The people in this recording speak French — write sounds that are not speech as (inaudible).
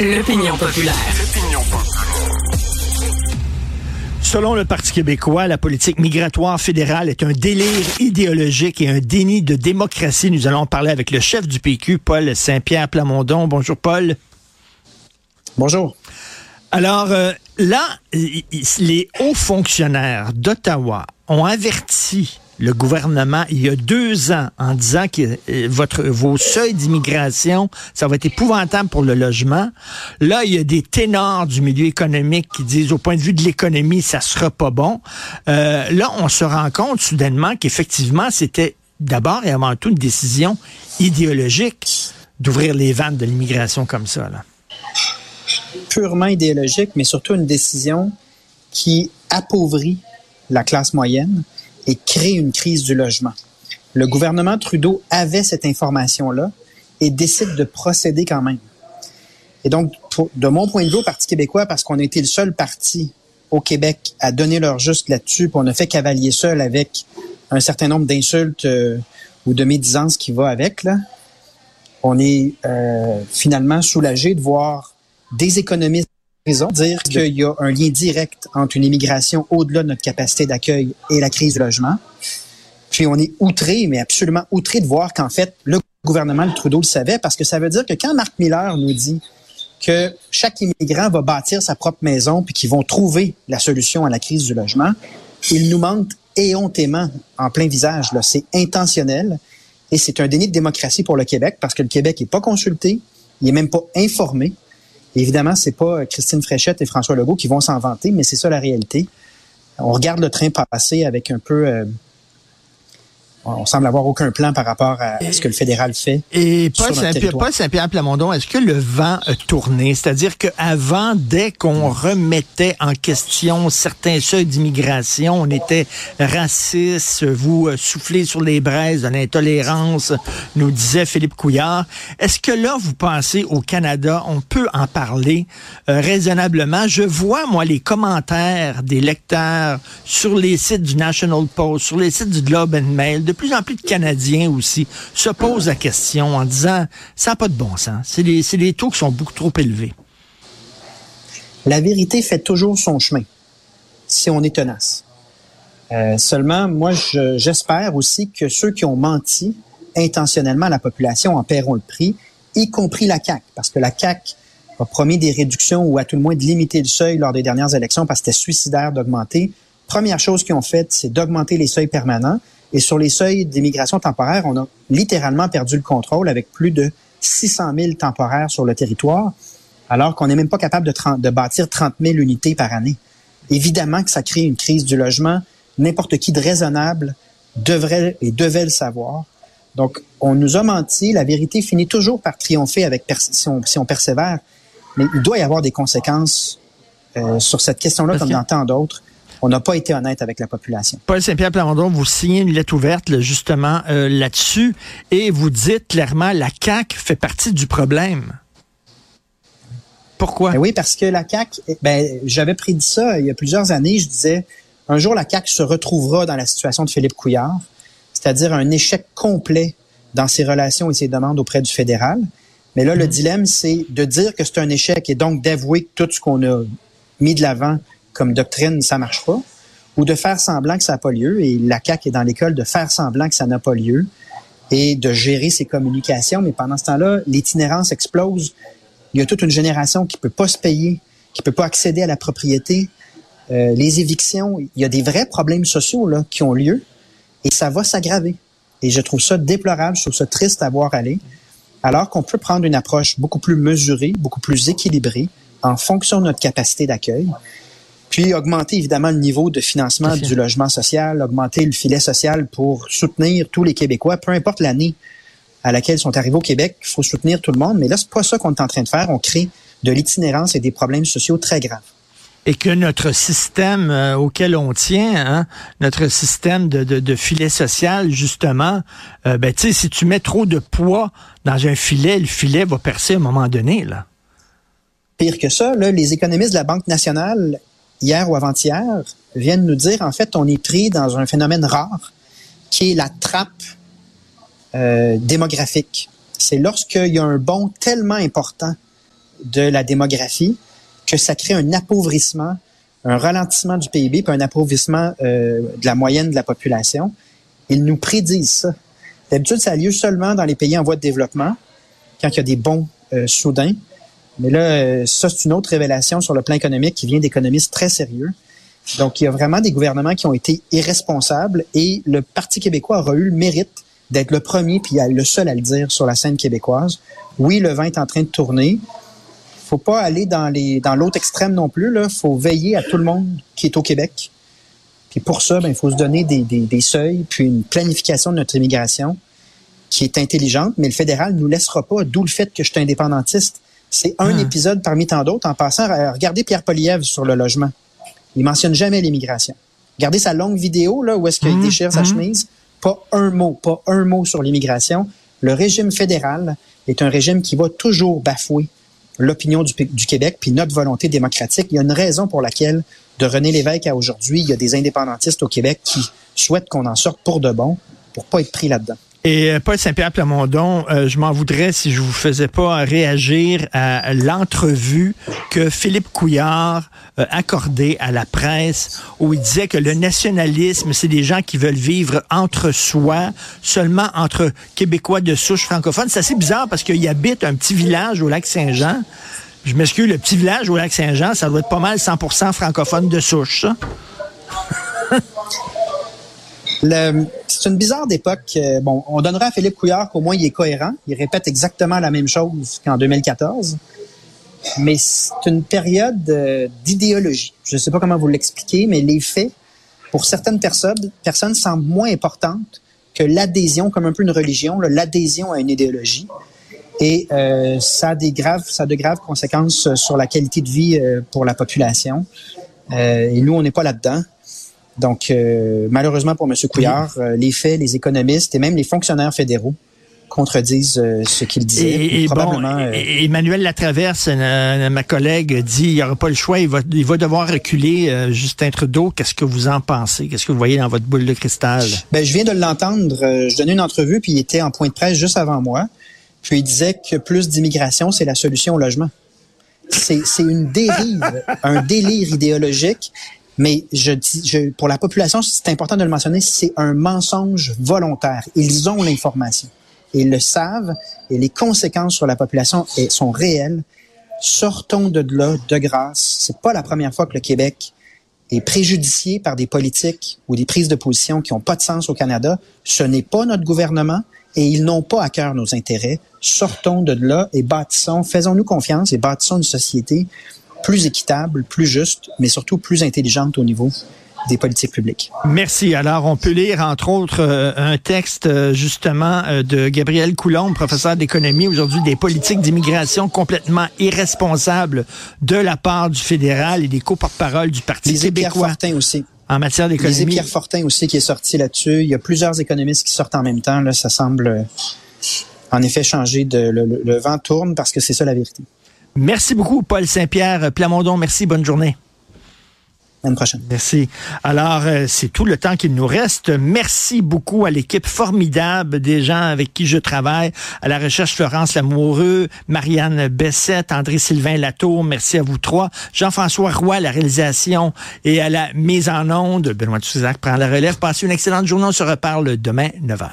L'opinion populaire. Selon le Parti québécois, la politique migratoire fédérale est un délire idéologique et un déni de démocratie. Nous allons parler avec le chef du PQ, Paul Saint-Pierre Plamondon. Bonjour, Paul. Bonjour. Alors, euh, là, les hauts fonctionnaires d'Ottawa ont averti le gouvernement il y a deux ans en disant que euh, votre, vos seuils d'immigration, ça va être épouvantable pour le logement. Là, il y a des ténors du milieu économique qui disent au point de vue de l'économie, ça sera pas bon. Euh, là, on se rend compte soudainement qu'effectivement, c'était d'abord et avant tout une décision idéologique d'ouvrir les vannes de l'immigration comme ça. Là. Purement idéologique, mais surtout une décision qui appauvrit la classe moyenne et crée une crise du logement. Le gouvernement Trudeau avait cette information-là et décide de procéder quand même. Et donc, de mon point de vue au Parti québécois, parce qu'on a été le seul parti au Québec à donner leur juste là-dessus, puis on a fait cavalier seul avec un certain nombre d'insultes euh, ou de médisances qui va avec, là, on est euh, finalement soulagé de voir des économistes dire qu'il y a un lien direct entre une immigration au-delà de notre capacité d'accueil et la crise du logement. Puis on est outré, mais absolument outré de voir qu'en fait, le gouvernement de Trudeau le savait, parce que ça veut dire que quand Marc Miller nous dit que chaque immigrant va bâtir sa propre maison puis qu'ils vont trouver la solution à la crise du logement, il nous manque éhontément en plein visage. C'est intentionnel et c'est un déni de démocratie pour le Québec parce que le Québec n'est pas consulté, il n'est même pas informé. Évidemment, c'est pas Christine Fréchette et François Legault qui vont s'en vanter, mais c'est ça la réalité. On regarde le train passer avec un peu euh, on semble avoir aucun plan par rapport à ce que le fédéral fait. Et Paul Saint-Pierre, Plamondon, est-ce que le vent a tourné? C'est-à-dire qu'avant, dès qu'on remettait en question certains seuils d'immigration, on était raciste, vous euh, soufflez sur les braises de l'intolérance, nous disait Philippe Couillard. Est-ce que là, vous pensez au Canada, on peut en parler euh, raisonnablement? Je vois, moi, les commentaires des lecteurs sur les sites du National Post, sur les sites du Globe and Mail, de plus en plus de Canadiens aussi se posent la question en disant ça n'a pas de bon sens. C'est les, taux qui sont beaucoup trop élevés. La vérité fait toujours son chemin si on est tenace. Euh, seulement, moi, j'espère aussi que ceux qui ont menti intentionnellement à la population en paieront le prix, y compris la CAQ, parce que la CAQ a promis des réductions ou à tout le moins de limiter le seuil lors des dernières élections parce que c'était suicidaire d'augmenter. Première chose qu'ils ont faite, c'est d'augmenter les seuils permanents. Et sur les seuils d'immigration temporaire, on a littéralement perdu le contrôle avec plus de 600 000 temporaires sur le territoire, alors qu'on n'est même pas capable de, de bâtir 30 000 unités par année. Évidemment que ça crée une crise du logement. N'importe qui de raisonnable devrait et devait le savoir. Donc, on nous a menti. La vérité finit toujours par triompher avec si on, si on persévère. Mais il doit y avoir des conséquences euh, sur cette question-là, comme dans tant d'autres on n'a pas été honnête avec la population. Paul Saint-Pierre Plamondon, vous signez une lettre ouverte justement euh, là-dessus et vous dites clairement la CAQ fait partie du problème. Pourquoi? Ben oui, parce que la CAQ, eh, ben, j'avais prédit ça il y a plusieurs années. Je disais, un jour, la CAQ se retrouvera dans la situation de Philippe Couillard, c'est-à-dire un échec complet dans ses relations et ses demandes auprès du fédéral. Mais là, le mmh. dilemme, c'est de dire que c'est un échec et donc d'avouer que tout ce qu'on a mis de l'avant comme doctrine, ça marche pas, ou de faire semblant que ça n'a pas lieu, et la CAQ est dans l'école de faire semblant que ça n'a pas lieu, et de gérer ses communications, mais pendant ce temps-là, l'itinérance explose. Il y a toute une génération qui peut pas se payer, qui peut pas accéder à la propriété. Euh, les évictions, il y a des vrais problèmes sociaux là, qui ont lieu, et ça va s'aggraver. Et je trouve ça déplorable, je trouve ça triste à voir aller, alors qu'on peut prendre une approche beaucoup plus mesurée, beaucoup plus équilibrée, en fonction de notre capacité d'accueil, puis augmenter évidemment le niveau de financement du logement social, augmenter le filet social pour soutenir tous les Québécois, peu importe l'année à laquelle ils sont arrivés au Québec, il faut soutenir tout le monde. Mais là, c'est pas ça qu'on est en train de faire. On crée de l'itinérance et des problèmes sociaux très graves. Et que notre système euh, auquel on tient, hein, notre système de, de, filet social, justement, euh, ben, tu sais, si tu mets trop de poids dans un filet, le filet va percer à un moment donné, là. Pire que ça, là, les économistes de la Banque nationale hier ou avant-hier, viennent nous dire, en fait, on est pris dans un phénomène rare qui est la trappe euh, démographique. C'est lorsqu'il y a un bond tellement important de la démographie que ça crée un appauvrissement, un ralentissement du PIB, puis un appauvrissement euh, de la moyenne de la population. Ils nous prédisent ça. D'habitude, ça a lieu seulement dans les pays en voie de développement, quand il y a des bons euh, soudains. Mais là, euh, ça, c'est une autre révélation sur le plan économique qui vient d'économistes très sérieux. Donc, il y a vraiment des gouvernements qui ont été irresponsables et le Parti québécois aura eu le mérite d'être le premier puis le seul à le dire sur la scène québécoise. Oui, le vent est en train de tourner. Faut pas aller dans les dans l'autre extrême non plus. Là, faut veiller à tout le monde qui est au Québec. Puis pour ça, ben, il faut se donner des, des, des seuils puis une planification de notre immigration qui est intelligente. Mais le fédéral nous laissera pas. D'où le fait que je suis indépendantiste. C'est un ah. épisode parmi tant d'autres. En passant, regardez Pierre Poliev sur le logement. Il mentionne jamais l'immigration. Regardez sa longue vidéo là où est-ce qu'il mmh, déchire sa mmh. chemise. Pas un mot, pas un mot sur l'immigration. Le régime fédéral est un régime qui va toujours bafouer l'opinion du, du, Québec puis notre volonté démocratique. Il y a une raison pour laquelle, de René Lévesque à aujourd'hui, il y a des indépendantistes au Québec qui souhaitent qu'on en sorte pour de bon, pour pas être pris là-dedans. Et euh, Paul Saint-Pierre Plamondon, euh, je m'en voudrais si je vous faisais pas réagir à l'entrevue que Philippe Couillard a accordée à la presse où il disait que le nationalisme, c'est des gens qui veulent vivre entre soi, seulement entre Québécois de souche francophone. C'est assez bizarre parce qu'il habite un petit village au lac Saint-Jean. Je m'excuse, le petit village au lac Saint-Jean, ça doit être pas mal 100% francophone de souche, ça. (laughs) c'est une bizarre d'époque. Euh, bon, on donnera à Philippe Couillard qu'au moins il est cohérent. Il répète exactement la même chose qu'en 2014. Mais c'est une période euh, d'idéologie. Je ne sais pas comment vous l'expliquer, mais les faits, pour certaines personnes, semblent moins importantes que l'adhésion, comme un peu une religion, l'adhésion à une idéologie. Et euh, ça a de graves conséquences sur la qualité de vie pour la population. et nous, on n'est pas là-dedans. Donc, euh, malheureusement pour M. Couillard, euh, les faits, les économistes et même les fonctionnaires fédéraux contredisent euh, ce qu'il disait. Et, probablement, Emmanuel Latraverse, ma collègue, dit il n'y aura pas le choix, il va, il va devoir reculer. Justin Trudeau, qu'est-ce que vous en pensez? Qu'est-ce que vous voyez dans votre boule de cristal? Ben, je viens de l'entendre. je donnais une entrevue, puis il était en point de presse juste avant moi. Puis il disait que plus d'immigration, c'est la solution au logement. C'est une dérive, (laughs) un délire idéologique mais je dis, je, pour la population, c'est important de le mentionner, c'est un mensonge volontaire. Ils ont l'information. Ils le savent et les conséquences sur la population sont réelles. Sortons de là de grâce. C'est pas la première fois que le Québec est préjudicié par des politiques ou des prises de position qui n'ont pas de sens au Canada. Ce n'est pas notre gouvernement et ils n'ont pas à cœur nos intérêts. Sortons de là et bâtissons, faisons-nous confiance et bâtissons une société plus équitable, plus juste, mais surtout plus intelligente au niveau des politiques publiques. Merci. Alors, on peut lire, entre autres, euh, un texte euh, justement euh, de Gabriel Coulombe, professeur d'économie, aujourd'hui, des politiques d'immigration complètement irresponsables de la part du fédéral et des co-porte-parole du Parti Lisez québécois. Pierre Fortin aussi. En matière d'économie. Lisez Pierre Fortin aussi qui est sorti là-dessus. Il y a plusieurs économistes qui sortent en même temps. Là, ça semble en effet changer. De, le vent tourne parce que c'est ça la vérité. Merci beaucoup, Paul Saint-Pierre Plamondon. Merci, bonne journée. Prochaine. Merci. Alors, euh, c'est tout le temps qu'il nous reste. Merci beaucoup à l'équipe formidable des gens avec qui je travaille. À la recherche, Florence Lamoureux, Marianne Bessette, André-Sylvain Latour. Merci à vous trois. Jean-François Roy, la réalisation et à la mise en onde. Benoît Tuzac prend la relève. Passez une excellente journée. On se reparle demain, 9h.